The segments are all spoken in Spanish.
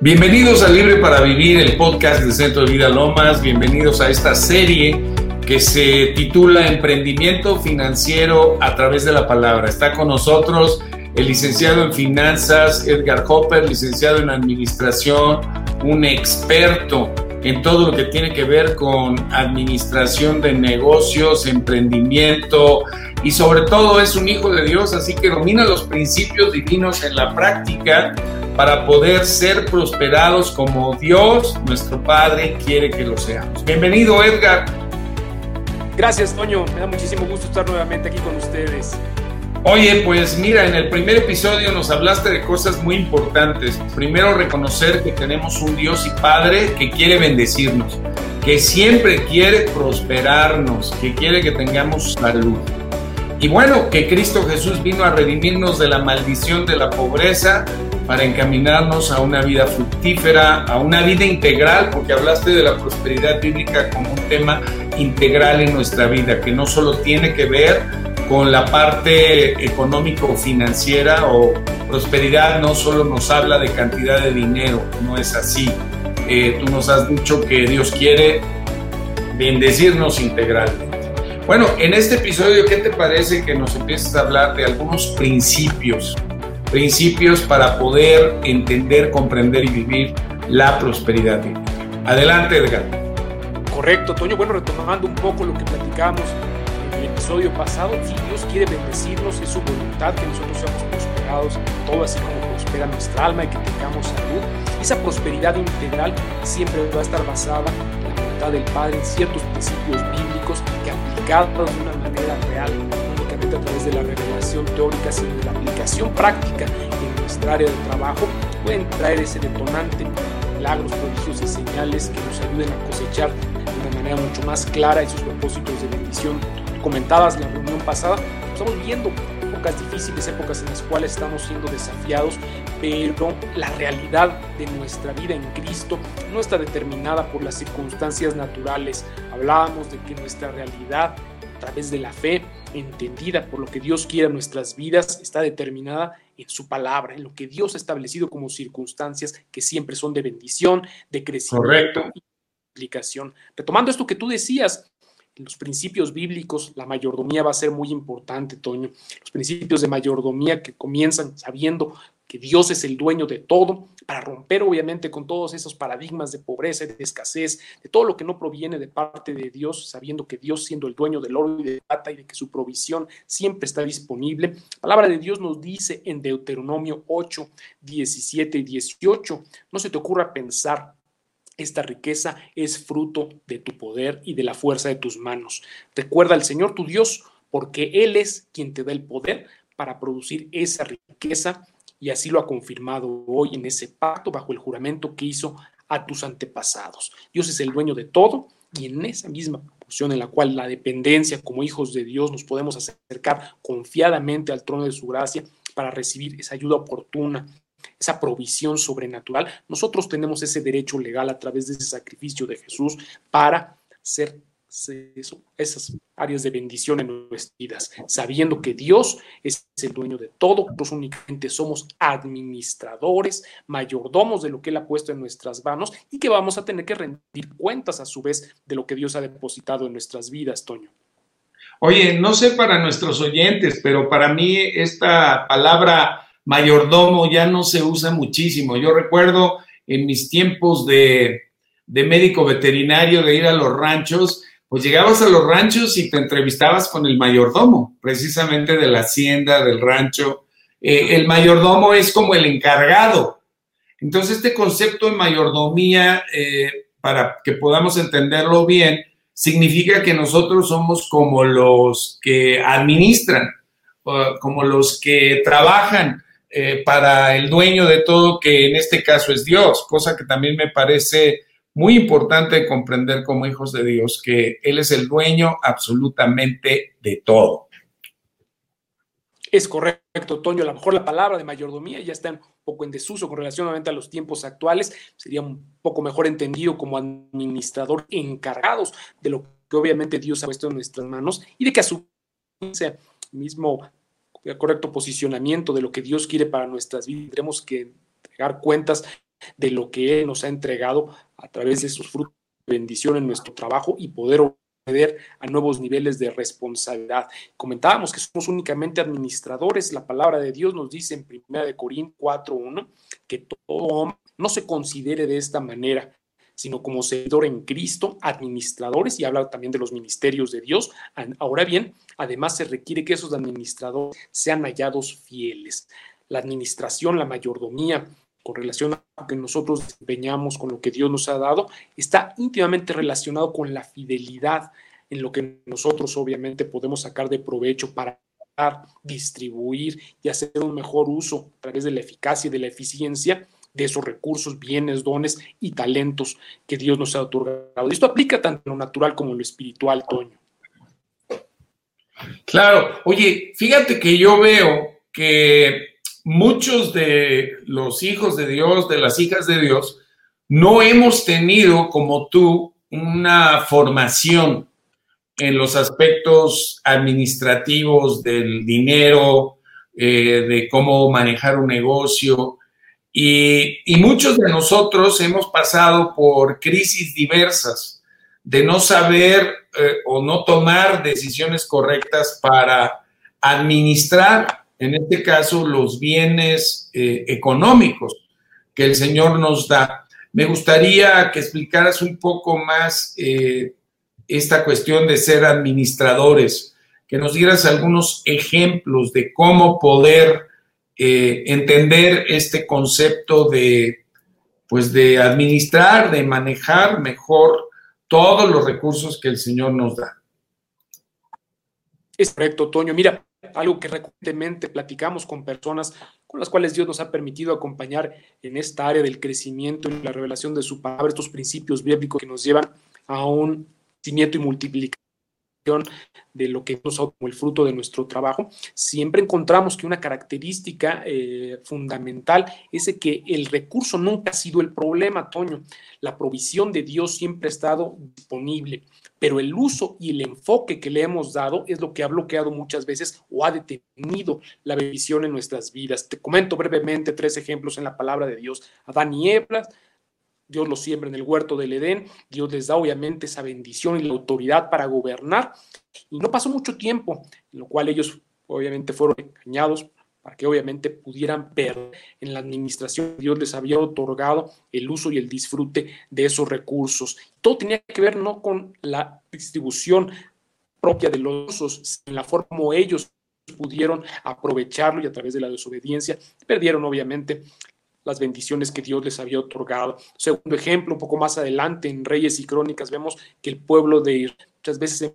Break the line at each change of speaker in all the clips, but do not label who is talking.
Bienvenidos a Libre para Vivir, el podcast del Centro de Vida Lomas. Bienvenidos a esta serie que se titula Emprendimiento Financiero a través de la palabra. Está con nosotros el licenciado en finanzas Edgar Hopper, licenciado en administración, un experto en todo lo que tiene que ver con administración de negocios, emprendimiento y sobre todo es un hijo de Dios, así que domina los principios divinos en la práctica para poder ser prosperados como Dios, nuestro Padre, quiere que lo seamos. Bienvenido, Edgar.
Gracias, Toño. Me da muchísimo gusto estar nuevamente aquí con ustedes.
Oye, pues mira, en el primer episodio nos hablaste de cosas muy importantes. Primero, reconocer que tenemos un Dios y Padre que quiere bendecirnos, que siempre quiere prosperarnos, que quiere que tengamos salud. Y bueno, que Cristo Jesús vino a redimirnos de la maldición de la pobreza para encaminarnos a una vida fructífera, a una vida integral, porque hablaste de la prosperidad bíblica como un tema integral en nuestra vida, que no solo tiene que ver con la parte económico-financiera o prosperidad no solo nos habla de cantidad de dinero, no es así. Eh, tú nos has dicho que Dios quiere bendecirnos integralmente. Bueno, en este episodio, ¿qué te parece que nos empieces a hablar de algunos principios principios para poder entender, comprender y vivir la prosperidad. Adelante, Edgar.
Correcto, Toño. Bueno, retomando un poco lo que platicamos en el episodio pasado, si Dios quiere bendecirnos, es su voluntad que nosotros seamos prosperados, todo así como prospera nuestra alma y que tengamos salud. Esa prosperidad integral siempre va a estar basada en la voluntad del Padre, en ciertos principios bíblicos que de una manera real a través de la revelación teórica, sino de la aplicación práctica en nuestra área de trabajo, pueden traer ese detonante, milagros, prodigios y señales que nos ayuden a cosechar de una manera mucho más clara esos propósitos de bendición comentadas en la reunión pasada. Estamos viendo épocas difíciles, épocas en las cuales estamos siendo desafiados, pero la realidad de nuestra vida en Cristo no está determinada por las circunstancias naturales. Hablábamos de que nuestra realidad a través de la fe, entendida por lo que Dios quiere en nuestras vidas, está determinada en su palabra, en lo que Dios ha establecido como circunstancias que siempre son de bendición, de crecimiento y aplicación. Retomando esto que tú decías, en los principios bíblicos, la mayordomía va a ser muy importante, Toño. Los principios de mayordomía que comienzan sabiendo que Dios es el dueño de todo, para romper obviamente con todos esos paradigmas de pobreza, de escasez, de todo lo que no proviene de parte de Dios, sabiendo que Dios siendo el dueño del oro y de plata y de que su provisión siempre está disponible. La palabra de Dios nos dice en Deuteronomio 8, 17 y 18, no se te ocurra pensar esta riqueza es fruto de tu poder y de la fuerza de tus manos. Recuerda al Señor tu Dios, porque Él es quien te da el poder para producir esa riqueza y así lo ha confirmado hoy en ese pacto bajo el juramento que hizo a tus antepasados. Dios es el dueño de todo y en esa misma posición en la cual la dependencia como hijos de Dios nos podemos acercar confiadamente al trono de su gracia para recibir esa ayuda oportuna, esa provisión sobrenatural, nosotros tenemos ese derecho legal a través de ese sacrificio de Jesús para ser esas áreas de bendición en nuestras vidas, sabiendo que Dios es el dueño de todo, nosotros únicamente somos administradores, mayordomos de lo que Él ha puesto en nuestras manos y que vamos a tener que rendir cuentas a su vez de lo que Dios ha depositado en nuestras vidas, Toño.
Oye, no sé para nuestros oyentes, pero para mí esta palabra mayordomo ya no se usa muchísimo. Yo recuerdo en mis tiempos de, de médico veterinario de ir a los ranchos, pues llegabas a los ranchos y te entrevistabas con el mayordomo, precisamente de la hacienda, del rancho. Eh, el mayordomo es como el encargado. Entonces, este concepto de mayordomía, eh, para que podamos entenderlo bien, significa que nosotros somos como los que administran, como los que trabajan eh, para el dueño de todo, que en este caso es Dios, cosa que también me parece muy importante comprender como hijos de Dios que Él es el dueño absolutamente de todo.
Es correcto, Toño. A lo mejor la palabra de mayordomía ya está un poco en desuso con relación a los tiempos actuales. Sería un poco mejor entendido como administrador encargados de lo que obviamente Dios ha puesto en nuestras manos y de que a su mismo correcto posicionamiento de lo que Dios quiere para nuestras vidas. Tendremos que entregar cuentas de lo que Él nos ha entregado a través de sus frutos de bendición en nuestro trabajo y poder acceder a nuevos niveles de responsabilidad. Comentábamos que somos únicamente administradores. La palabra de Dios nos dice en 1 Corintios 4.1 que todo hombre no se considere de esta manera, sino como seguidor en Cristo, administradores, y habla también de los ministerios de Dios. Ahora bien, además se requiere que esos administradores sean hallados fieles. La administración, la mayordomía, con relación a lo que nosotros desempeñamos, con lo que Dios nos ha dado, está íntimamente relacionado con la fidelidad en lo que nosotros obviamente podemos sacar de provecho para distribuir y hacer un mejor uso a través de la eficacia y de la eficiencia de esos recursos, bienes, dones y talentos que Dios nos ha otorgado. esto aplica tanto en lo natural como en lo espiritual, Toño.
Claro, oye, fíjate que yo veo que muchos de los hijos de Dios, de las hijas de Dios, no hemos tenido como tú una formación en los aspectos administrativos del dinero, eh, de cómo manejar un negocio. Y, muchos de nosotros hemos pasado por crisis diversas de no saber eh, o no tomar decisiones correctas para administrar, en este caso, los bienes eh, económicos que el Señor nos da. Me gustaría que explicaras un poco más esta cuestión de ser administradores, que nos dieras algunos ejemplos de cómo poder eh, entender este concepto de, pues de administrar, de manejar mejor todos los recursos que el Señor nos da.
Es correcto, Toño. Mira, algo que recientemente platicamos con personas con las cuales Dios nos ha permitido acompañar en esta área del crecimiento y la revelación de su palabra, estos principios bíblicos que nos llevan a un crecimiento y multiplicación de lo que nos como el fruto de nuestro trabajo, siempre encontramos que una característica eh, fundamental es que el recurso nunca ha sido el problema, Toño. La provisión de Dios siempre ha estado disponible, pero el uso y el enfoque que le hemos dado es lo que ha bloqueado muchas veces o ha detenido la bendición en nuestras vidas. Te comento brevemente tres ejemplos en la palabra de Dios. Adán y Eva Dios los siembra en el huerto del Edén, Dios les da obviamente esa bendición y la autoridad para gobernar. Y no pasó mucho tiempo, en lo cual ellos obviamente fueron engañados para que obviamente pudieran perder en la administración Dios les había otorgado el uso y el disfrute de esos recursos. Todo tenía que ver no con la distribución propia de los usos, en la forma como ellos pudieron aprovecharlo y a través de la desobediencia perdieron obviamente las bendiciones que Dios les había otorgado. Segundo ejemplo, un poco más adelante en Reyes y Crónicas vemos que el pueblo de Israel muchas veces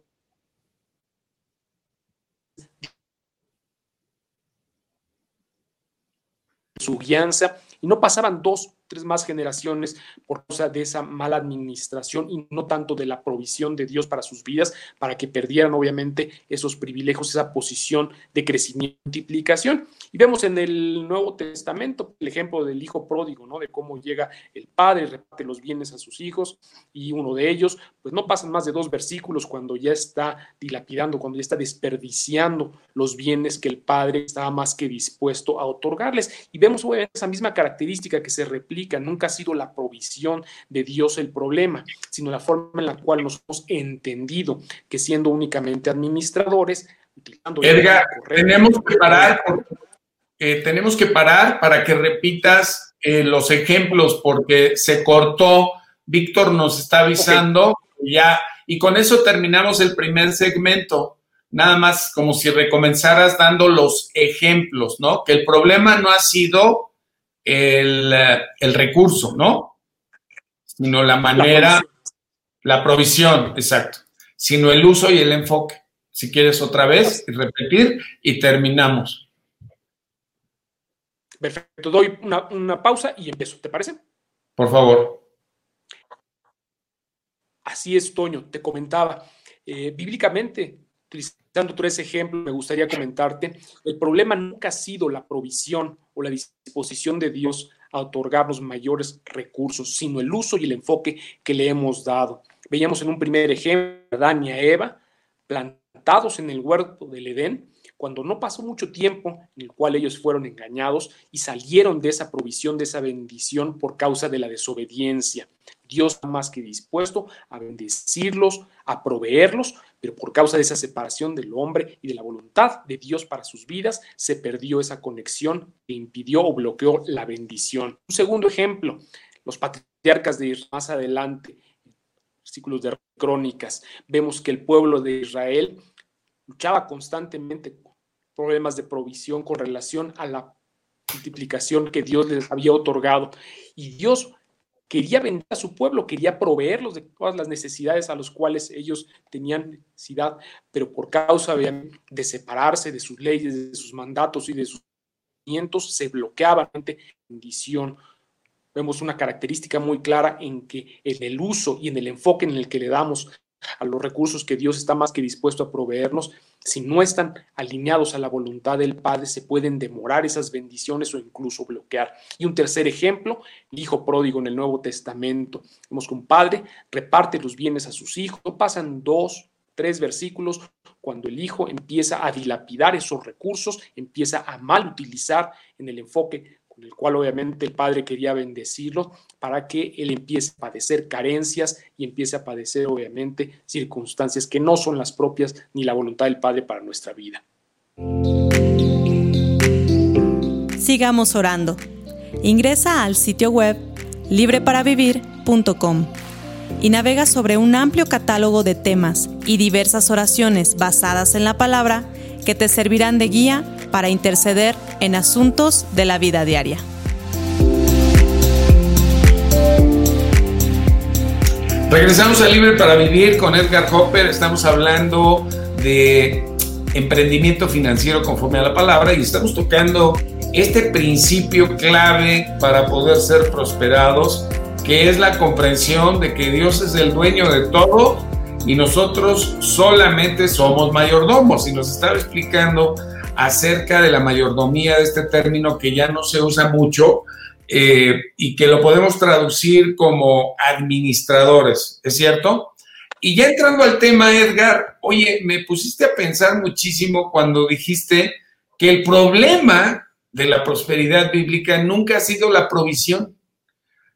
su guianza y no pasaban dos tres más generaciones por causa de esa mala administración y no tanto de la provisión de Dios para sus vidas, para que perdieran obviamente esos privilegios, esa posición de crecimiento y multiplicación. Y vemos en el Nuevo Testamento el ejemplo del hijo pródigo, ¿no? De cómo llega el padre, reparte los bienes a sus hijos y uno de ellos, pues no pasan más de dos versículos cuando ya está dilapidando, cuando ya está desperdiciando los bienes que el padre estaba más que dispuesto a otorgarles. Y vemos esa misma característica que se replica nunca ha sido la provisión de Dios el problema, sino la forma en la cual nos hemos entendido que siendo únicamente administradores,
utilizando... Edgar, tenemos que parar, eh, tenemos que parar para que repitas eh, los ejemplos porque se cortó, Víctor nos está avisando ya, y con eso terminamos el primer segmento. Nada más como si recomenzaras dando los ejemplos, ¿no? Que el problema no ha sido el, recurso, ¿no? Sino la manera, la provisión. exacto, sino el uso y el enfoque. Si quieres otra vez, repetir y terminamos.
Perfecto, doy una, pausa y empiezo, ¿te parece?
Por favor.
Así es, Toño, te comentaba. Eh, bíblicamente, utilizando tres ejemplos, me gustaría comentarte, el problema nunca ha sido la provisión o la disposición de Dios a otorgarnos mayores recursos, sino el uso y el enfoque que le hemos dado. Veíamos en un primer ejemplo a Adán y a Eva plantados en el huerto del Edén, cuando no pasó mucho tiempo en el cual ellos fueron engañados y salieron de esa provisión, de esa bendición por causa de la desobediencia. Dios más que dispuesto a bendecirlos, a proveerlos, pero por causa de esa separación del hombre y de la voluntad de Dios para sus vidas, se perdió esa conexión que impidió o bloqueó la bendición. Un segundo ejemplo, los patriarcas de Israel más adelante, versículos de crónicas, vemos que el pueblo de Israel luchaba constantemente con problemas de provisión con relación a la multiplicación que Dios les había otorgado. Y Dios quería vender a su pueblo, quería proveerlos de todas las necesidades a los cuales ellos tenían necesidad, pero por causa de separarse de sus leyes, de sus mandatos y de sus movimientos, se bloqueaba la bendición. Vemos una característica muy clara en que en el uso y en el enfoque en el que le damos a los recursos que Dios está más que dispuesto a proveernos, si no están alineados a la voluntad del Padre, se pueden demorar esas bendiciones o incluso bloquear. Y un tercer ejemplo, el hijo pródigo en el Nuevo Testamento. Vemos que un padre reparte los bienes a sus hijos. No pasan dos, tres versículos cuando el hijo empieza a dilapidar esos recursos, empieza a mal utilizar en el enfoque con el cual obviamente el Padre quería bendecirlo para que él empiece a padecer carencias y empiece a padecer obviamente circunstancias que no son las propias ni la voluntad del Padre para nuestra vida.
Sigamos orando. Ingresa al sitio web libreparavivir.com y navega sobre un amplio catálogo de temas y diversas oraciones basadas en la palabra que te servirán de guía para interceder en asuntos de la vida diaria.
Regresamos a Libre para Vivir con Edgar Hopper. Estamos hablando de emprendimiento financiero conforme a la palabra y estamos tocando este principio clave para poder ser prosperados, que es la comprensión de que Dios es el dueño de todo y nosotros solamente somos mayordomos. Y nos estaba explicando acerca de la mayordomía de este término que ya no se usa mucho eh, y que lo podemos traducir como administradores, ¿es cierto? Y ya entrando al tema, Edgar, oye, me pusiste a pensar muchísimo cuando dijiste que el problema de la prosperidad bíblica nunca ha sido la provisión,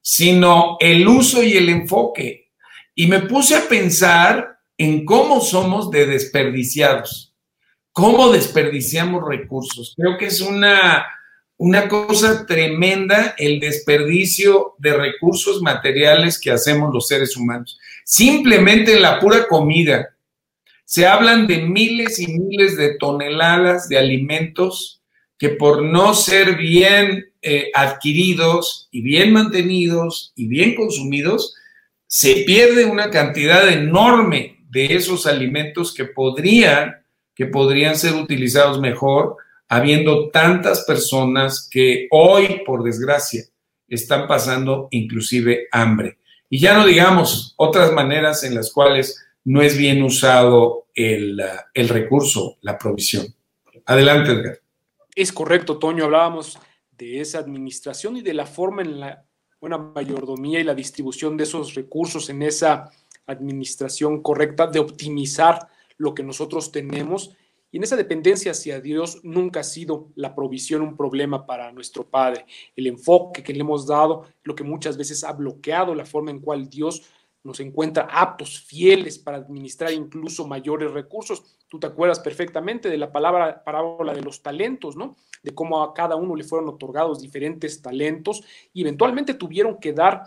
sino el uso y el enfoque. Y me puse a pensar en cómo somos de desperdiciados cómo desperdiciamos recursos. Creo que es una, una cosa tremenda el desperdicio de recursos materiales que hacemos los seres humanos. Simplemente en la pura comida. Se hablan de miles y miles de toneladas de alimentos que por no ser bien eh, adquiridos y bien mantenidos y bien consumidos, se pierde una cantidad enorme de esos alimentos que podrían que podrían ser utilizados mejor, habiendo tantas personas que hoy, por desgracia, están pasando inclusive hambre. Y ya no digamos otras maneras en las cuales no es bien usado el, el recurso, la provisión. Adelante, Edgar.
Es correcto, Toño. Hablábamos de esa administración y de la forma en la buena mayordomía y la distribución de esos recursos en esa administración correcta, de optimizar lo que nosotros tenemos. Y en esa dependencia hacia Dios nunca ha sido la provisión un problema para nuestro Padre. El enfoque que le hemos dado, lo que muchas veces ha bloqueado la forma en cual Dios nos encuentra aptos, fieles para administrar incluso mayores recursos. Tú te acuerdas perfectamente de la palabra parábola de los talentos, ¿no? De cómo a cada uno le fueron otorgados diferentes talentos y eventualmente tuvieron que dar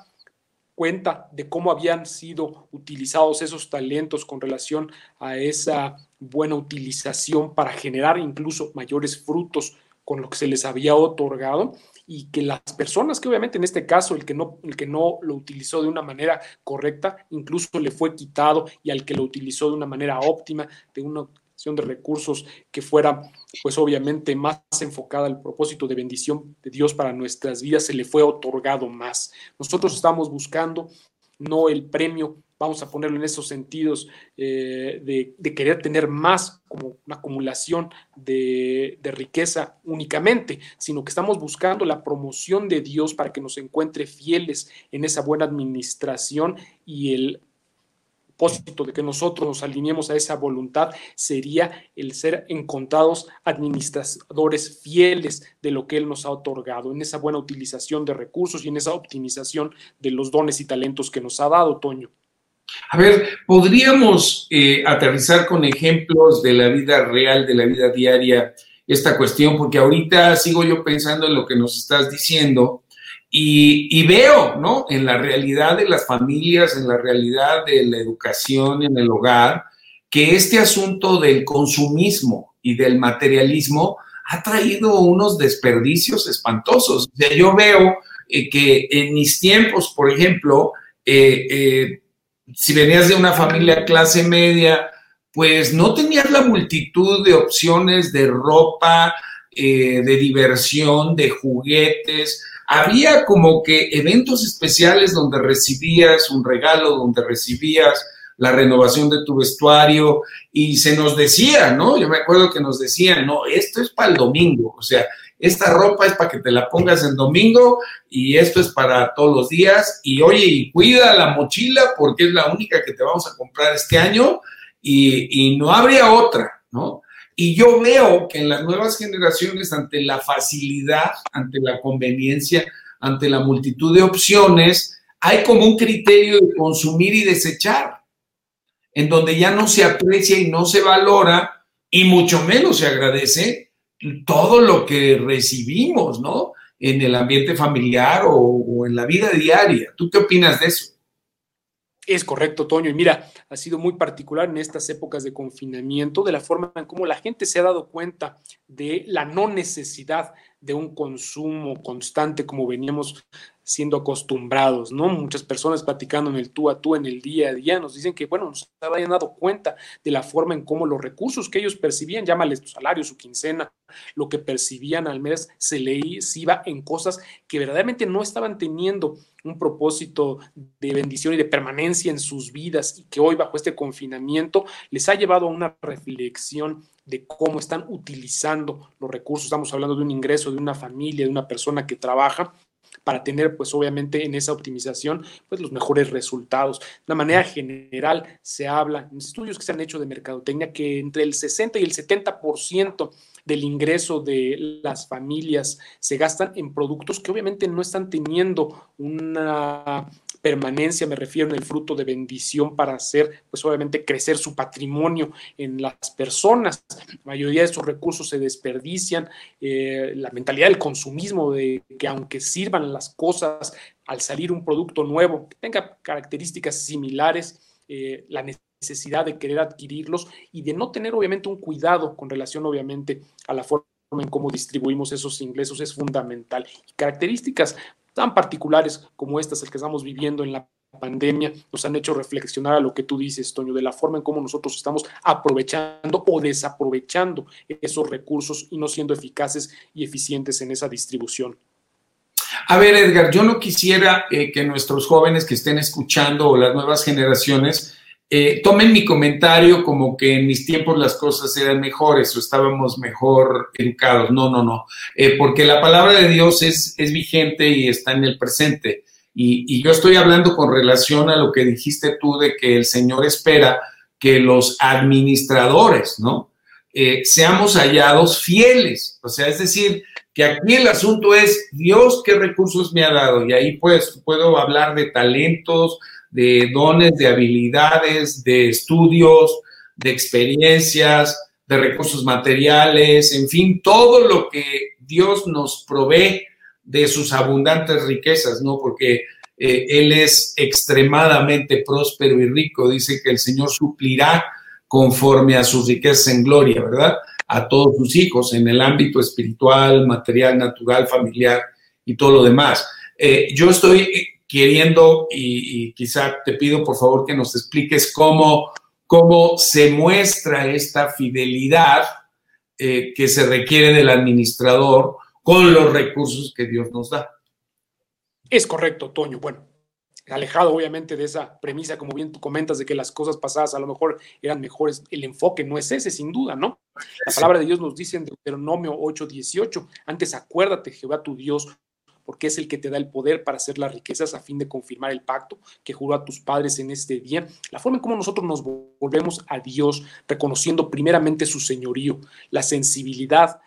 cuenta de cómo habían sido utilizados esos talentos con relación a esa buena utilización para generar incluso mayores frutos con lo que se les había otorgado y que las personas que obviamente en este caso el que no el que no lo utilizó de una manera correcta incluso le fue quitado y al que lo utilizó de una manera óptima de una de recursos que fuera, pues obviamente, más enfocada al propósito de bendición de Dios para nuestras vidas, se le fue otorgado más. Nosotros estamos buscando no el premio, vamos a ponerlo en esos sentidos, eh, de, querer tener más como una acumulación de, riqueza únicamente, sino que estamos buscando la promoción de Dios para que nos encuentre fieles en esa buena administración y el de que nosotros nos alineemos a esa voluntad sería el ser encontrados administradores fieles de lo que Él nos ha otorgado, en esa buena utilización de recursos y en esa optimización de los dones y talentos que nos ha dado, Toño.
A ver, podríamos eh, aterrizar con ejemplos de la vida real, de la vida diaria, esta cuestión, porque ahorita sigo yo pensando en lo que nos estás diciendo y, veo, ¿no? En la realidad de las familias, en la realidad de la educación en el hogar, que este asunto del consumismo y del materialismo ha traído unos desperdicios espantosos. O sea, yo veo eh, que en mis tiempos, por ejemplo, eh, si venías de una familia clase media, pues no tenías la multitud de opciones de ropa, de diversión, de juguetes, había como que eventos especiales donde recibías un regalo, donde recibías la renovación de tu vestuario y se nos decía, ¿no? Yo me acuerdo que nos decían, no, esto es para el domingo, o sea, esta ropa es para que te la pongas en domingo y esto es para todos los días y oye, y cuida la mochila porque es la única que te vamos a comprar este año y, y no habría otra, ¿no? Y yo veo que en las nuevas generaciones, ante la facilidad, ante la conveniencia, ante la multitud de opciones, hay como un criterio de consumir y desechar, en donde ya no se aprecia y no se valora, y mucho menos se agradece todo lo que recibimos, ¿no? En el ambiente familiar o, o en la vida diaria. ¿Tú qué opinas de eso?
Es correcto, Toño. Y mira, ha sido muy particular en estas épocas de confinamiento, de la forma en cómo la gente se ha dado cuenta de la no necesidad de un consumo constante como veníamos siendo acostumbrados, ¿no? Muchas personas platicando en el tú a tú, en el día a día, nos dicen que, bueno, nos habían dado cuenta de la forma en cómo los recursos que ellos percibían, llámales su salario, su quincena, lo que percibían al mes, se les iba en cosas que verdaderamente no estaban teniendo un propósito de bendición y de permanencia en sus vidas y que hoy bajo este confinamiento les ha llevado a una reflexión de cómo están utilizando los recursos. Estamos hablando de un ingreso de una familia, de una persona que trabaja para tener, pues obviamente en esa optimización, pues los mejores resultados. De una manera general se habla en estudios que se han hecho de mercadotecnia que entre el 60 y el 70% del ingreso de las familias se gastan en productos que obviamente no están teniendo una permanencia, me refiero en el fruto de bendición para hacer, pues obviamente crecer su patrimonio en las personas. La mayoría de estos recursos se desperdician, eh, la mentalidad del consumismo, de que aunque sirvan las cosas al salir un producto nuevo, que tenga características similares, eh, la necesidad de querer adquirirlos y de no tener obviamente un cuidado con relación obviamente a la forma en cómo distribuimos esos ingresos es fundamental. Y características tan particulares como estas, el que estamos viviendo en la pandemia, nos han hecho reflexionar a lo que tú dices, Toño, de la forma en cómo nosotros estamos aprovechando o desaprovechando esos recursos y no siendo eficaces y eficientes en esa distribución.
A ver, Edgar, yo no quisiera eh, que nuestros jóvenes que estén escuchando o las nuevas generaciones eh, tomen mi comentario como que en mis tiempos las cosas eran mejores o estábamos mejor educados. No, no, no. Eh, porque la palabra de Dios es, es vigente y está en el presente. Y, yo estoy hablando con relación a lo que dijiste tú de que el Señor espera que los administradores, ¿no? Eh, seamos hallados fieles. O sea, es decir, que aquí el asunto es Dios qué recursos me ha dado. Y ahí pues puedo hablar de talentos, de dones, de habilidades, de estudios, de experiencias, de recursos materiales, en fin, todo lo que Dios nos provee de sus abundantes riquezas, ¿no? Porque eh, Él es extremadamente próspero y rico. Dice que el Señor suplirá conforme a sus riquezas en gloria, ¿verdad? A todos sus hijos en el ámbito espiritual, material, natural, familiar y todo lo demás. Eh, yo estoy queriendo, y, quizá te pido por favor que nos expliques cómo, cómo se muestra esta fidelidad eh, que se requiere del administrador con los recursos que Dios nos da.
Es correcto, Toño. Bueno, alejado obviamente de esa premisa, como bien tú comentas, de que las cosas pasadas a lo mejor eran mejores, el enfoque no es ese, sin duda, ¿no? La palabra de Dios nos dice en Deuteronomio 8:18, antes acuérdate, Jehová tu Dios, porque es el que te da el poder para hacer las riquezas a fin de confirmar el pacto que juró a tus padres en este día. La forma en cómo nosotros nos volvemos a Dios, reconociendo primeramente su señorío, la sensibilidad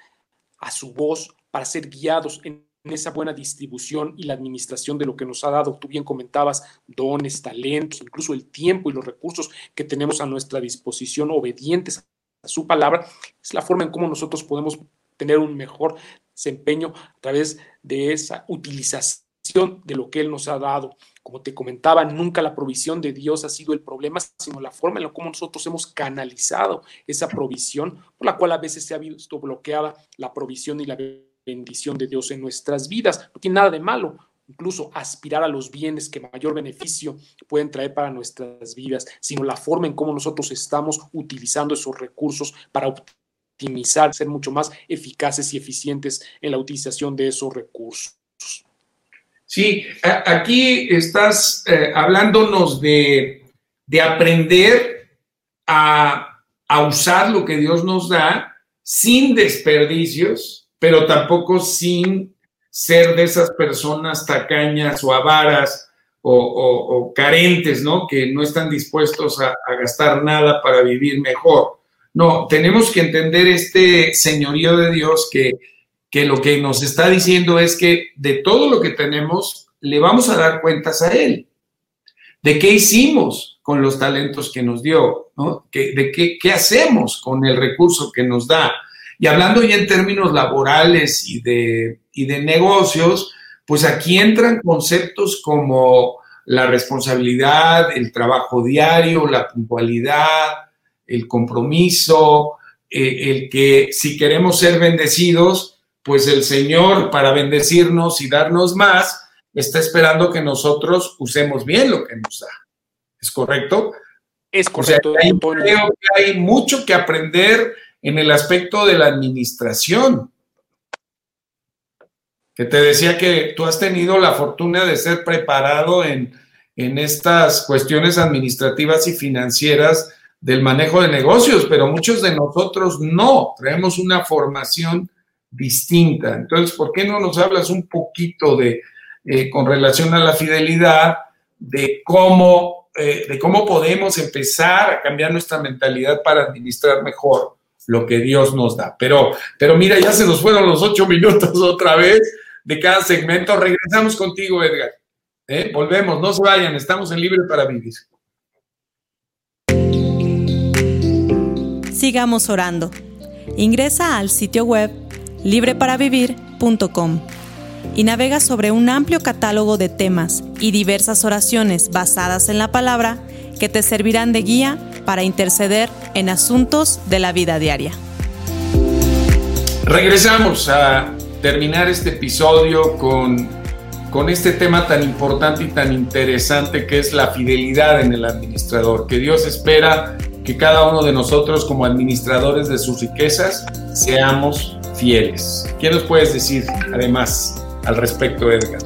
a su voz para ser guiados en esa buena distribución y la administración de lo que nos ha dado. Tú bien comentabas dones, talentos, incluso el tiempo y los recursos que tenemos a nuestra disposición, obedientes a su palabra, es la forma en cómo nosotros podemos tener un mejor desempeño a través de esa utilización de lo que Él nos ha dado. Como te comentaba, nunca la provisión de Dios ha sido el problema, sino la forma en la cómo nosotros hemos canalizado esa provisión, por la cual a veces se ha visto bloqueada la provisión y la bendición de Dios en nuestras vidas. No tiene nada de malo, incluso aspirar a los bienes que mayor beneficio pueden traer para nuestras vidas, sino la forma en cómo nosotros estamos utilizando esos recursos para optimizar, ser mucho más eficaces y eficientes en la utilización de esos recursos.
Sí, aquí estás eh, hablándonos de, de aprender a, a usar lo que Dios nos da sin desperdicios, pero tampoco sin ser de esas personas tacañas o avaras o, carentes, ¿no? Que no están dispuestos a, gastar nada para vivir mejor. No, tenemos que entender este señorío de Dios que, que lo que nos está diciendo es que de todo lo que tenemos le vamos a dar cuentas a Él. ¿De qué hicimos con los talentos que nos dio? ¿no? ¿De qué, qué hacemos con el recurso que nos da? Y hablando ya en términos laborales y de, y de negocios, pues aquí entran conceptos como la responsabilidad, el trabajo diario, la puntualidad, el compromiso, eh, el que si queremos ser bendecidos, pues el Señor para bendecirnos y darnos más, está esperando que nosotros usemos bien lo que nos da. ¿Es correcto?
Es correcto.
creo que hay mucho que aprender en el aspecto de la administración. Que te decía que tú has tenido la fortuna de ser preparado en, en estas cuestiones administrativas y financieras del manejo de negocios, pero muchos de nosotros no, traemos una formación distinta. Entonces, ¿por qué no nos hablas un poquito de, eh, con relación a la fidelidad, de cómo, eh, de cómo podemos empezar a cambiar nuestra mentalidad para administrar mejor lo que Dios nos da. Pero, pero mira, ya se nos fueron los ocho minutos otra vez de cada segmento. Regresamos contigo, Edgar. ¿Eh? Volvemos, no se vayan, estamos en Libre para Vivir.
Sigamos orando. Ingresa al sitio web libreparavivir.com y navega sobre un amplio catálogo de temas y diversas oraciones basadas en la palabra que te servirán de guía para interceder en asuntos de la vida diaria.
Regresamos a terminar este episodio con, con este tema tan importante y tan interesante que es la fidelidad en el administrador, que Dios espera que cada uno de nosotros como administradores de sus riquezas seamos fieles. ¿Qué nos puedes decir además al respecto, Edgar?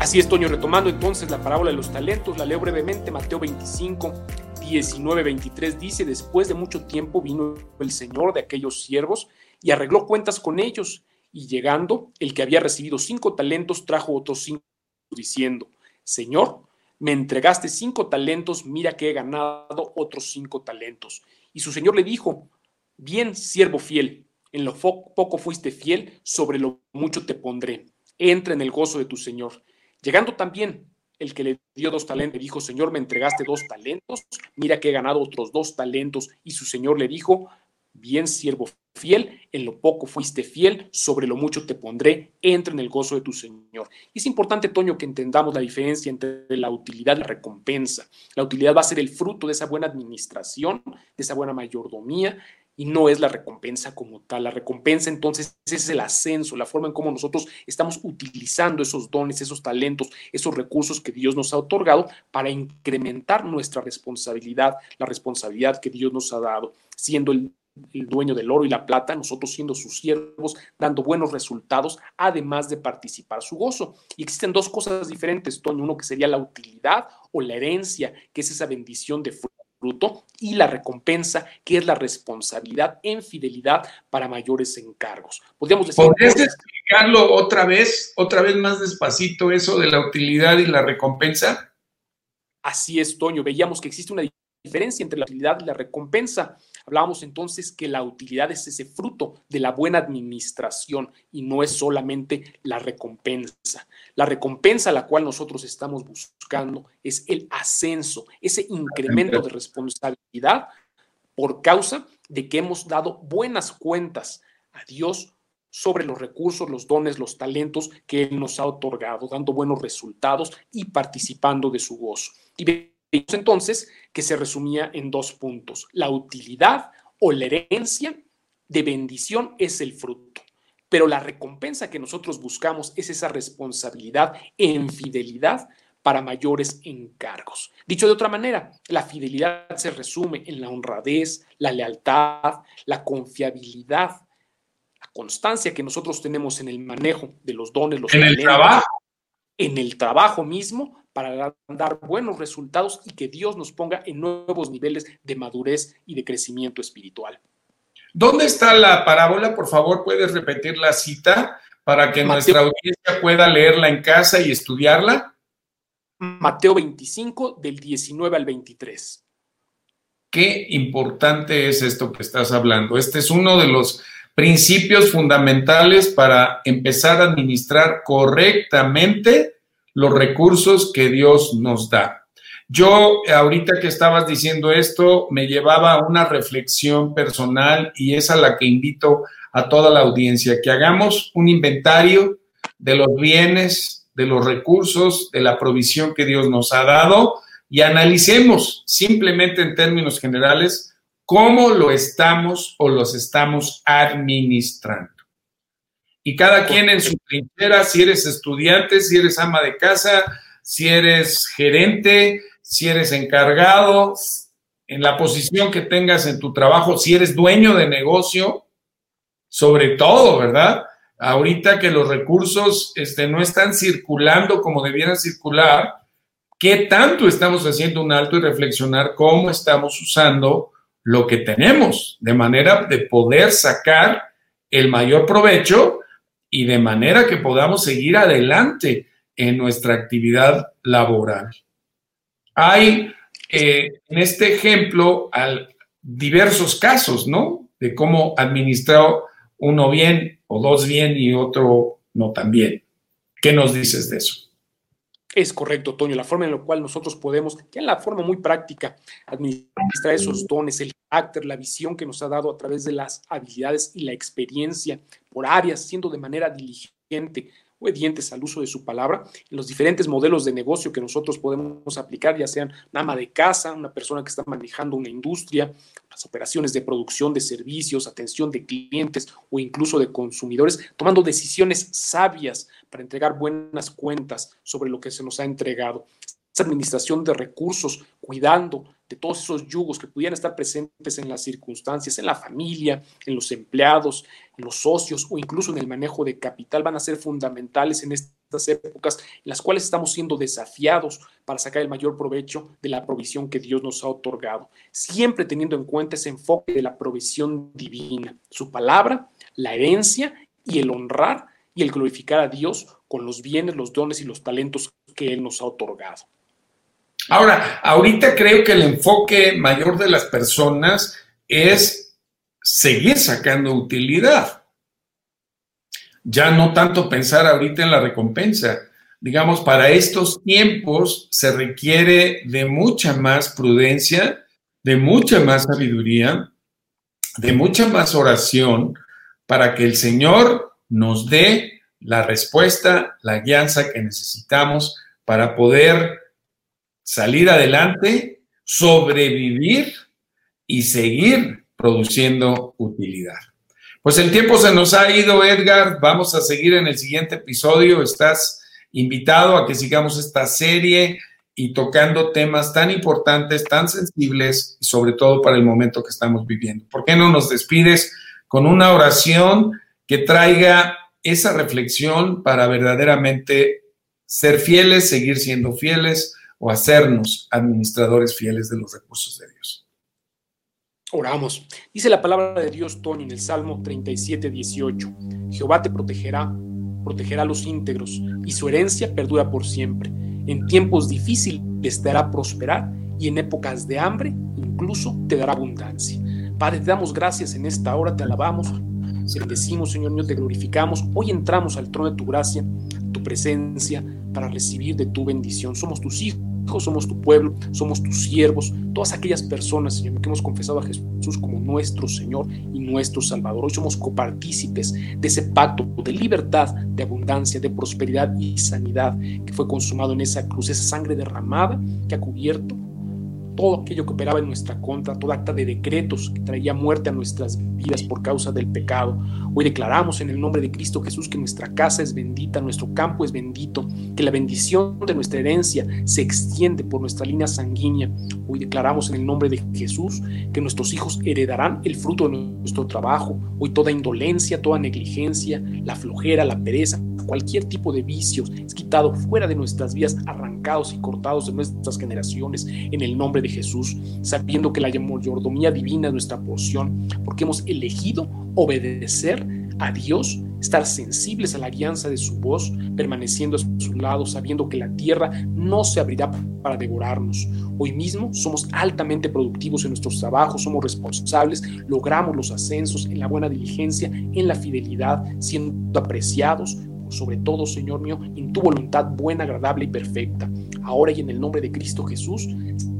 Así es, Toño, retomando entonces la parábola de los talentos, la leo brevemente, Mateo 25, 19, 23 dice, después de mucho tiempo vino el Señor de aquellos siervos y arregló cuentas con ellos, y llegando, el que había recibido cinco talentos trajo otros cinco, diciendo, Señor, me entregaste cinco talentos, mira que he ganado otros cinco talentos. Y su Señor le dijo, bien, siervo fiel, en lo poco fuiste fiel, sobre lo mucho te pondré. Entra en el gozo de tu Señor. Llegando también el que le dio dos talentos, dijo, Señor, me entregaste dos talentos, mira que he ganado otros dos talentos. Y su Señor le dijo, bien siervo fiel, en lo poco fuiste fiel, sobre lo mucho te pondré, entra en el gozo de tu Señor. Y es importante, Toño, que entendamos la diferencia entre la utilidad y la recompensa. La utilidad va a ser el fruto de esa buena administración, de esa buena mayordomía, y no es la recompensa como tal. La recompensa entonces es el ascenso, la forma en cómo nosotros estamos utilizando esos dones, esos talentos, esos recursos que Dios nos ha otorgado para incrementar nuestra responsabilidad, la responsabilidad que Dios nos ha dado, siendo el, dueño del oro y la plata, nosotros siendo sus siervos, dando buenos resultados, además de participar su gozo. Y existen dos cosas diferentes, Toño, uno que sería la utilidad o la herencia, que es esa bendición de fruto, y la recompensa, que es la responsabilidad en fidelidad para mayores encargos.
Podríamos decir. ¿Podrías explicarlo otra vez, otra vez más despacito, eso de la utilidad y la recompensa?
Así es, Toño. Veíamos que existe una diferencia entre la utilidad y la recompensa. Hablábamos entonces que la utilidad es ese fruto de la buena administración y no es solamente la recompensa. La recompensa a la cual nosotros estamos buscando es el ascenso, ese incremento de responsabilidad por causa de que hemos dado buenas cuentas a Dios sobre los recursos, los dones, los talentos que Él nos ha otorgado, dando buenos resultados y participando de su gozo. Y entonces que se resumía en dos puntos. La utilidad o la herencia de bendición es el fruto, pero la recompensa que nosotros buscamos es esa responsabilidad en fidelidad para mayores encargos. Dicho de otra manera, la fidelidad se resume en la honradez, la lealtad, la confiabilidad, constancia que nosotros tenemos en el manejo de los dones, los
en el trabajo,
en el trabajo mismo para dar buenos resultados y que Dios nos ponga en nuevos niveles de madurez y de crecimiento espiritual.
¿Dónde está la parábola? Por favor, puedes repetir la cita para que nuestra audiencia pueda leerla en casa y estudiarla.
Mateo 25, del 19 al 23.
Qué importante es esto que estás hablando. Este es uno de los principios fundamentales para empezar a administrar correctamente los recursos que Dios nos da. Yo, ahorita que estabas diciendo esto, me llevaba a una reflexión personal y es a la que invito a toda la audiencia, que hagamos un inventario de los bienes, de los recursos, de la provisión que Dios nos ha dado y analicemos simplemente en términos generales cómo lo estamos o los estamos administrando. Y cada quien en su trinchera, si eres estudiante, si eres ama de casa, si eres gerente, si eres encargado, en la posición que tengas en tu trabajo, si eres dueño de negocio, sobre todo, ¿verdad? Ahorita que los recursos este, no están circulando como debieran circular, ¿qué tanto estamos haciendo un alto y reflexionar cómo estamos usando lo que tenemos, de manera de poder sacar el mayor provecho y de manera que podamos seguir adelante en nuestra actividad laboral. Hay eh, en este ejemplo diversos casos, ¿no? De cómo administró uno bien o dos bien y otro no tan bien. ¿Qué nos dices de eso?
Es correcto, Toño, la forma en la cual nosotros podemos, que en la forma muy práctica, administrar esos dones, el carácter, la visión que nos ha dado a través de las habilidades y la experiencia por áreas, siendo de manera diligente, obedientes al uso de su palabra, en los diferentes modelos de negocio que nosotros podemos aplicar, ya sean una ama de casa, una persona que está manejando una industria, las operaciones de producción de servicios, atención de clientes o incluso de consumidores, tomando decisiones sabias para entregar buenas cuentas sobre lo que se nos ha entregado. Esa administración de recursos, cuidando de todos esos yugos que pudieran estar presentes en las circunstancias, en la familia, en los empleados, en los socios o incluso en el manejo de capital, van a ser fundamentales en estas épocas en las cuales estamos siendo desafiados para sacar el mayor provecho de la provisión que Dios nos ha otorgado, siempre teniendo en cuenta ese enfoque de la provisión divina, su palabra, la herencia y el honrar y el glorificar a Dios con los bienes, los dones y los talentos que Él nos ha otorgado.
Ahora, ahorita creo que el enfoque mayor de las personas es seguir sacando utilidad. Ya no tanto pensar ahorita en la recompensa. Digamos, para estos tiempos se requiere de mucha más prudencia, de mucha más sabiduría, de mucha más oración para que el Señor nos dé la respuesta, la guianza que necesitamos para poder salir adelante, sobrevivir y seguir produciendo utilidad. Pues el tiempo se nos ha ido, Edgar. Vamos a seguir en el siguiente episodio. Estás invitado a que sigamos esta serie y tocando temas tan importantes, tan sensibles, sobre todo para el momento que estamos viviendo. ¿Por qué no nos despides con una oración que traiga esa reflexión para verdaderamente ser fieles, seguir siendo fieles, o hacernos administradores fieles de los recursos de Dios.
Oramos. Dice la palabra de Dios, Tony, en el Salmo 37, 18. Jehová te protegerá, protegerá a los íntegros, y su herencia perdura por siempre. En tiempos difíciles te hará prosperar, y en épocas de hambre incluso te dará abundancia. Padre, te damos gracias en esta hora, te alabamos, te bendecimos, Señor mío, te glorificamos. Hoy entramos al trono de tu gracia, tu presencia, para recibir de tu bendición. Somos tus hijos somos tu pueblo, somos tus siervos, todas aquellas personas, Señor, que hemos confesado a Jesús como nuestro Señor y nuestro Salvador. Hoy somos copartícipes de ese pacto de libertad, de abundancia, de prosperidad y sanidad que fue consumado en esa cruz, esa sangre derramada que ha cubierto todo aquello que operaba en nuestra contra, toda acta de decretos que traía muerte a nuestras vidas por causa del pecado. Hoy declaramos en el nombre de Cristo Jesús que nuestra casa es bendita, nuestro campo es bendito, que la bendición de nuestra herencia se extiende por nuestra línea sanguínea. Hoy declaramos en el nombre de Jesús que nuestros hijos heredarán el fruto de nuestro trabajo. Hoy toda indolencia, toda negligencia, la flojera, la pereza, cualquier tipo de vicios es quitado fuera de nuestras vidas, arrancados y cortados de nuestras generaciones en el nombre de Jesús, sabiendo que la mayordomía divina es nuestra porción, porque hemos elegido obedecer a Dios, estar sensibles a la guianza de su voz, permaneciendo a su lado, sabiendo que la tierra no se abrirá para devorarnos. Hoy mismo somos altamente productivos en nuestros trabajos, somos responsables, logramos los ascensos en la buena diligencia, en la fidelidad, siendo apreciados, sobre todo, Señor mío, en tu voluntad buena, agradable y perfecta. Ahora y en el nombre de Cristo Jesús,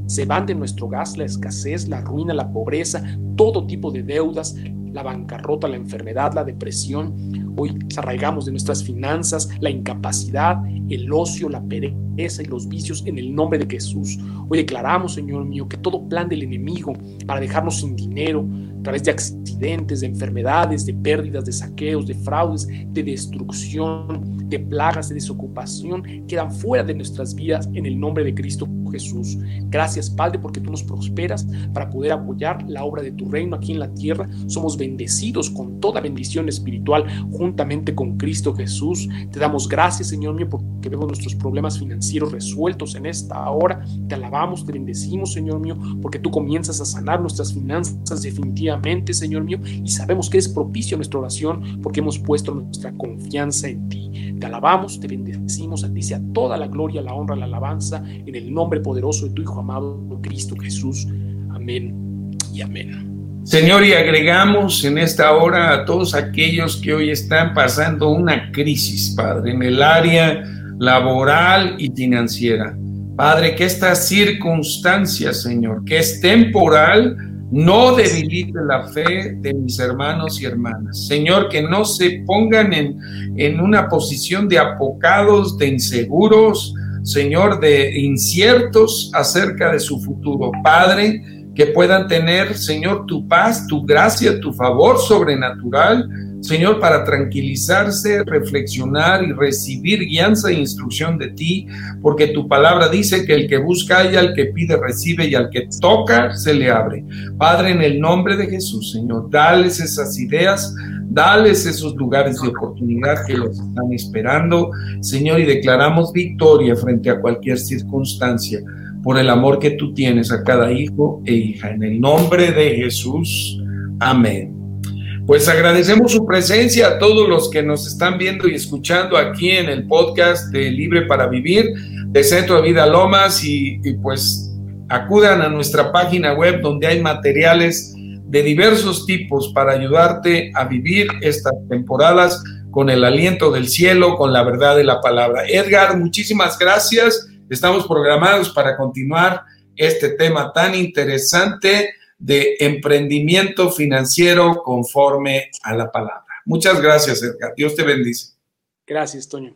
se van de nuestro gas la escasez, la ruina, la pobreza, todo tipo de deudas, la bancarrota, la enfermedad, la depresión. Hoy arraigamos de nuestras finanzas la incapacidad, el ocio, la pereza y los vicios en el nombre de Jesús. Hoy declaramos, Señor mío, que todo plan del enemigo para dejarnos sin dinero, a través de accidentes, de enfermedades, de pérdidas, de saqueos, de fraudes, de destrucción, de plagas, de desocupación, quedan fuera de nuestras vidas en el nombre de Cristo Jesús. Gracias, Padre, porque tú nos prosperas para poder apoyar la obra de tu reino aquí en la tierra. Somos bendecidos con toda bendición espiritual juntamente con Cristo Jesús. Te damos gracias, Señor mío, porque vemos nuestros problemas financieros resueltos en esta hora. Te alabamos, te bendecimos, Señor mío, porque tú comienzas a sanar nuestras finanzas definitivamente, Señor mío, y sabemos que es propicio nuestra oración porque hemos puesto nuestra confianza en ti. Te alabamos, te bendecimos, a ti sea toda la gloria, la honra, la alabanza en el nombre poderoso de tu Hijo amado Cristo Jesús. Amén y amén.
Señor, y agregamos en esta hora a todos aquellos que hoy están pasando una crisis, Padre, en el área laboral y financiera. Padre, que esta circunstancia, Señor, que es temporal, no debilite la fe de mis hermanos y hermanas. Señor, que no se pongan en, en una posición de apocados, de inseguros, Señor, de inciertos acerca de su futuro. Padre, que puedan tener, Señor, tu paz, tu gracia, tu favor sobrenatural, Señor, para tranquilizarse, reflexionar y recibir guianza e instrucción de ti, porque tu palabra dice que el que busca haya, al que pide recibe y al que toca se le abre. Padre, en el nombre de Jesús, Señor, dales esas ideas Dales esos lugares de oportunidad que los están esperando, Señor, y declaramos victoria frente a cualquier circunstancia por el amor que tú tienes a cada hijo e hija. En el nombre de Jesús. Amén. Pues agradecemos su presencia a todos los que nos están viendo y escuchando aquí en el podcast de Libre para Vivir de Centro de Vida Lomas y, y pues acudan a nuestra página web donde hay materiales de diversos tipos para ayudarte a vivir estas temporadas con el aliento del cielo, con la verdad de la palabra. Edgar, muchísimas gracias. Estamos programados para continuar este tema tan interesante de emprendimiento financiero conforme a la palabra. Muchas gracias, Edgar. Dios te bendice.
Gracias, Toño.